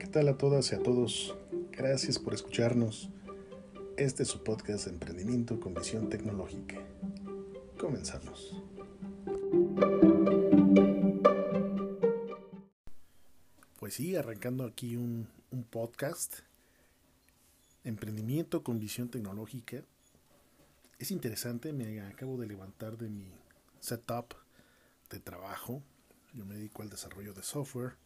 ¿qué tal a todas y a todos? Gracias por escucharnos. Este es su podcast emprendimiento con visión tecnológica. Comenzamos. Pues sí, arrancando aquí un podcast. Emprendimiento con visión tecnológica. Es interesante, me acabo de levantar de mi setup de trabajo. Yo me dedico al desarrollo de software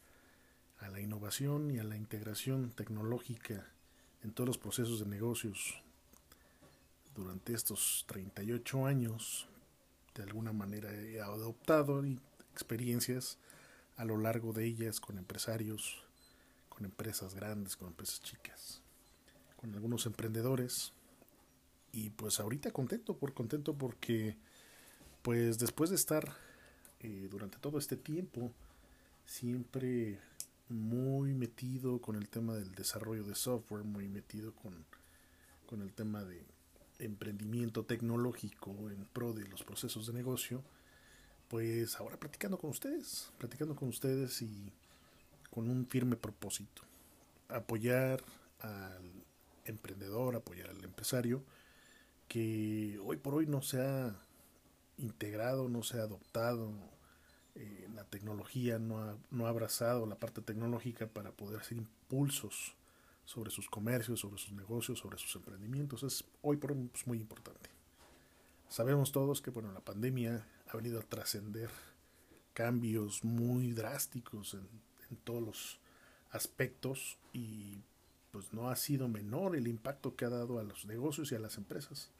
a la innovación y a la integración tecnológica en todos los procesos de negocios durante estos 38 años de alguna manera he adoptado experiencias a lo largo de ellas con empresarios, con empresas grandes, con empresas chicas, con algunos emprendedores. Y pues ahorita contento por contento porque pues después de estar eh, durante todo este tiempo siempre muy metido con el tema del desarrollo de software, muy metido con, con el tema de emprendimiento tecnológico en pro de los procesos de negocio, pues ahora platicando con ustedes, platicando con ustedes y con un firme propósito, apoyar al emprendedor, apoyar al empresario, que hoy por hoy no se ha integrado, no se ha adoptado eh, la tecnología no ha, no ha abrazado la parte tecnológica para poder hacer impulsos sobre sus comercios, sobre sus negocios, sobre sus emprendimientos. Es hoy por hoy muy importante. Sabemos todos que bueno, la pandemia ha venido a trascender cambios muy drásticos en, en, todos los aspectos y pues no ha sido menor el impacto que ha dado a los negocios y a las empresas.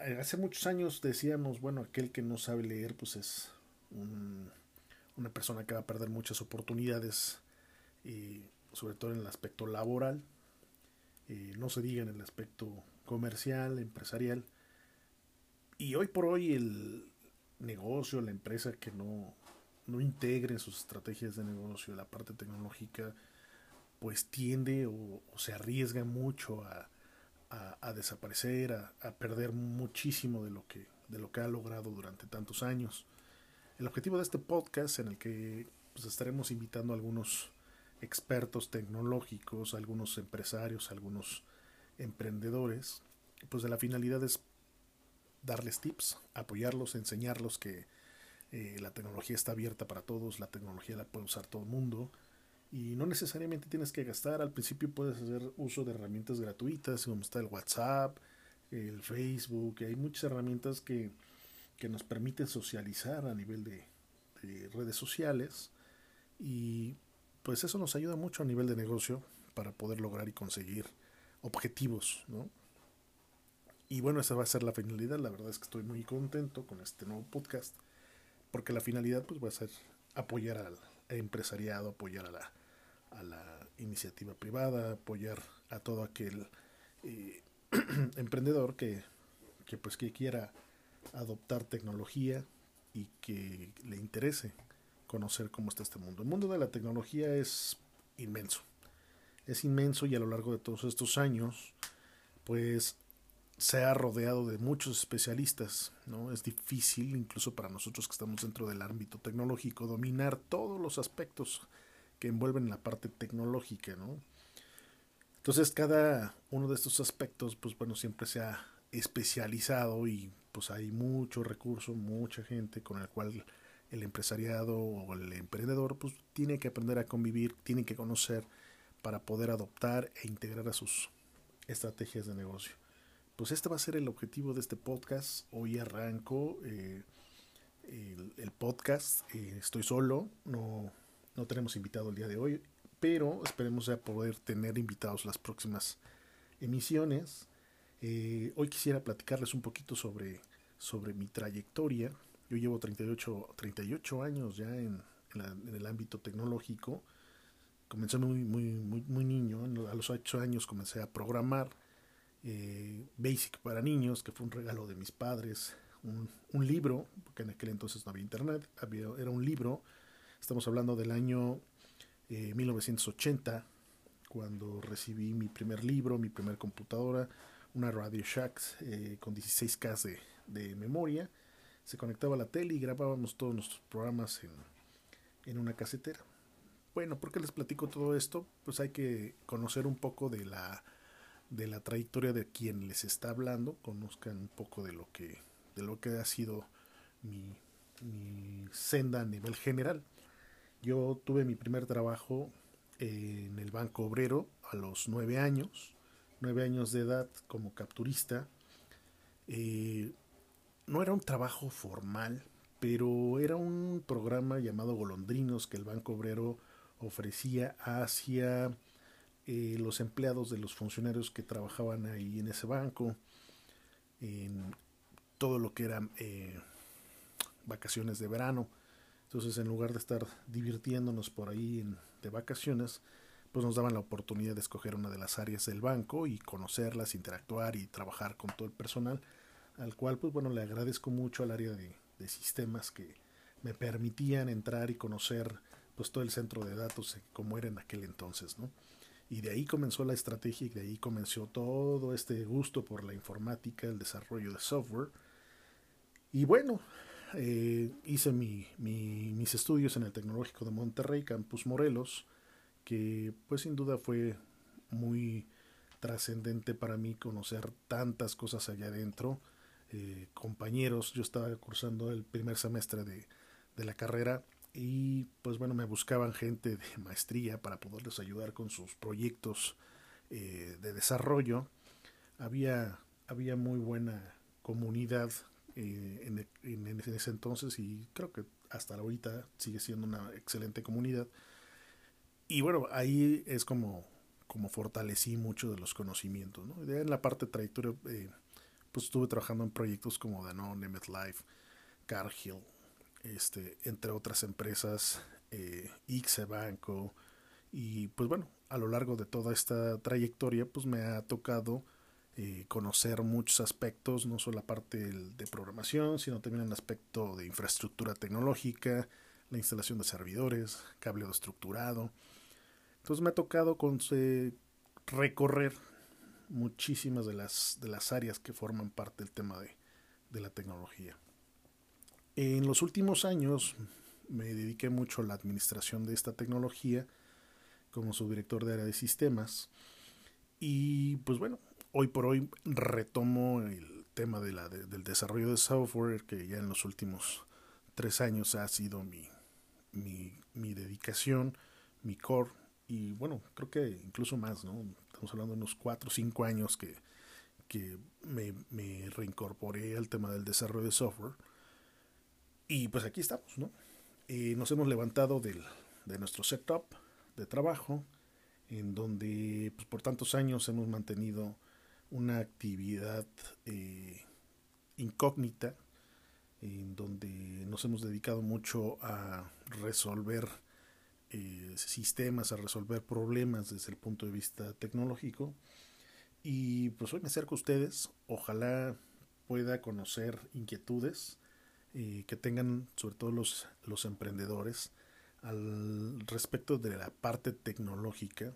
Eh, hace muchos años decíamos, bueno, aquel que no sabe leer, pues es una persona que va a perder muchas oportunidades, y sobre todo en el aspecto laboral, no se diga en el aspecto comercial, empresarial. Y hoy por hoy el negocio, la empresa que no, no integre sus estrategias de negocio, la parte tecnológica, pues tiende o se arriesga mucho a, a, desaparecer, a, perder muchísimo de lo, que, de lo que ha logrado durante tantos años. El objetivo de este podcast en el que pues, estaremos invitando a algunos expertos tecnológicos, algunos empresarios, algunos emprendedores, pues de la finalidad es darles tips, apoyarlos, enseñarlos que eh, la tecnología está abierta para todos, la tecnología la puede usar todo el mundo, y no necesariamente tienes que gastar. Al principio puedes hacer uso de herramientas gratuitas, como está el WhatsApp, el Facebook. Hay muchas herramientas que, que nos permiten socializar a nivel de, redes sociales. Y pues eso nos ayuda mucho a nivel de negocio para poder lograr y conseguir objetivos, ¿no? Y bueno, esa va a ser la finalidad. La verdad es que estoy muy contento con este nuevo podcast, porque la finalidad pues va a ser apoyar al empresariado, apoyar a la, a la iniciativa privada, apoyar a todo aquel eh, emprendedor que, que, pues que quiera adoptar tecnología y que le interese conocer cómo está este mundo. El mundo de la tecnología es inmenso. Es inmenso y a lo largo de todos estos años, pues se ha rodeado de muchos especialistas, ¿no? Es difícil, incluso para nosotros que estamos dentro del ámbito tecnológico, dominar todos los aspectos que envuelven la parte tecnológica, ¿no? Entonces cada uno de estos aspectos, pues bueno, siempre se ha especializado y pues hay mucho recurso, mucha gente con el cual el empresariado o el emprendedor pues tiene que aprender a convivir, tiene que conocer para poder adoptar e integrar a sus estrategias de negocio. Pues este va a ser el objetivo de este podcast. Hoy arranco eh, el, podcast. Eh, estoy solo, no, no tenemos invitado el día de hoy, pero esperemos ya poder tener invitados las próximas emisiones. Eh, hoy quisiera platicarles un poquito sobre, sobre mi trayectoria. Yo llevo 38, 38 años ya en, en, el ámbito tecnológico. Comencé muy, muy, muy, muy niño. A los 8 años comencé a programar eh, Basic para niños, que fue un regalo de mis padres. Un, un libro, porque en aquel entonces no había internet, había, era un libro Estamos hablando del año 1980, eh, cuando recibí mi primer libro, mi primer computadora, una Radio Shack eh, con 16K de, de, memoria. Se conectaba a la tele y grabábamos todos nuestros programas en, en una casetera. bueno, ¿por qué les platico todo esto? Pues hay que conocer un poco de la, de la trayectoria de quien les está hablando, conozcan un poco de lo que, de lo que ha sido mi, mi senda a nivel general. Yo tuve mi primer trabajo en el Banco Obrero a los nueve años, nueve años de edad como capturista. Eh, no era un trabajo formal, pero era un programa llamado Golondrinos que el Banco Obrero ofrecía hacia eh, los empleados de los funcionarios que trabajaban ahí en ese banco, en todo lo que eran eh, vacaciones de verano. Entonces, en lugar de estar divirtiéndonos por ahí de vacaciones, pues nos daban la oportunidad de escoger una de las áreas del banco y conocerlas, interactuar y trabajar con todo el personal, al cual, pues bueno, le agradezco mucho al área de, de sistemas que me permitían entrar y conocer pues todo el centro de datos como era en aquel entonces, ¿no? Y de ahí comenzó la estrategia y de ahí comenzó todo este gusto por la informática, el desarrollo de software. Y bueno, eh, hice mi, mis estudios en el Tecnológico de Monterrey, Campus Morelos, que pues sin duda fue muy trascendente para mí conocer tantas cosas allá adentro eh, compañeros. Yo estaba cursando el primer semestre de, la carrera y pues bueno, me buscaban gente de maestría para poderles ayudar con sus proyectos eh, de desarrollo. Había, había muy buena comunidad eh, en, en, ese entonces y creo que hasta ahorita sigue siendo una excelente comunidad. Y bueno, ahí es como, como fortalecí mucho de los conocimientos. ¿no? En la parte de trayectoria pues estuve trabajando en proyectos como Danone, MetLife, Cargill, este, entre otras empresas, eh, Ixe Banco, y pues bueno, a lo largo de toda esta trayectoria, pues me ha tocado eh, conocer muchos aspectos, no solo la parte de programación, sino también el aspecto de infraestructura tecnológica, la instalación de servidores, cableado estructurado. Entonces me ha tocado con, recorrer muchísimas de las, de las áreas que forman parte del tema de, de la tecnología. En los últimos años me dediqué mucho a la administración de esta tecnología como subdirector de área de sistemas y pues bueno, hoy por hoy retomo el tema de la, del desarrollo de software que ya en los últimos tres años ha sido mi, mi, mi dedicación, mi core y bueno, creo que incluso más, ¿no? Estamos hablando de unos 4 o 5 años que, que me, me, reincorporé al tema del desarrollo de software. Y pues aquí estamos, ¿no? Eh, nos hemos levantado del, de nuestro setup de trabajo, en donde pues, por tantos años hemos mantenido una actividad eh, incógnita, en donde nos hemos dedicado mucho a resolver eh, sistemas, a resolver problemas desde el punto de vista tecnológico. Y pues hoy me acerco a ustedes, ojalá pueda conocer inquietudes eh, que tengan sobre todo los, los emprendedores al respecto de la parte tecnológica,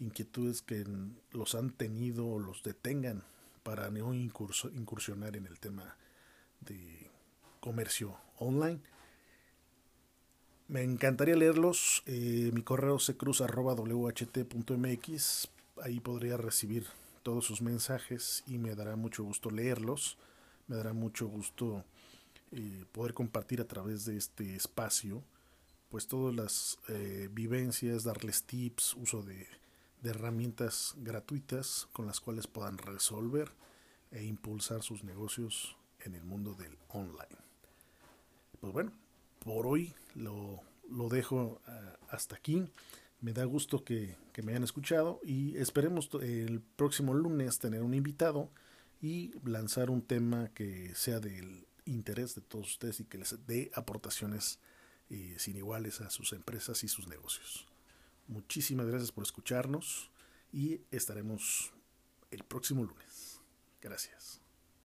inquietudes que los han tenido o los detengan para no incursionar en el tema de comercio online me encantaría leerlos. Eh, mi correo secruz.wht.mx. Ahí podría recibir todos sus mensajes y me dará mucho gusto leerlos. Me dará mucho gusto eh, poder compartir a través de este espacio pues todas las eh, vivencias, darles tips, uso de, de herramientas gratuitas con las cuales puedan resolver e impulsar sus negocios en el mundo del online. Pues bueno, por hoy lo, lo dejo ah, hasta aquí. Me da gusto que, que, me hayan escuchado y esperemos el próximo lunes tener un invitado y lanzar un tema que sea del interés de todos ustedes y que les dé aportaciones eh, sin iguales a sus empresas y sus negocios. Muchísimas gracias por escucharnos y estaremos el próximo lunes. Gracias.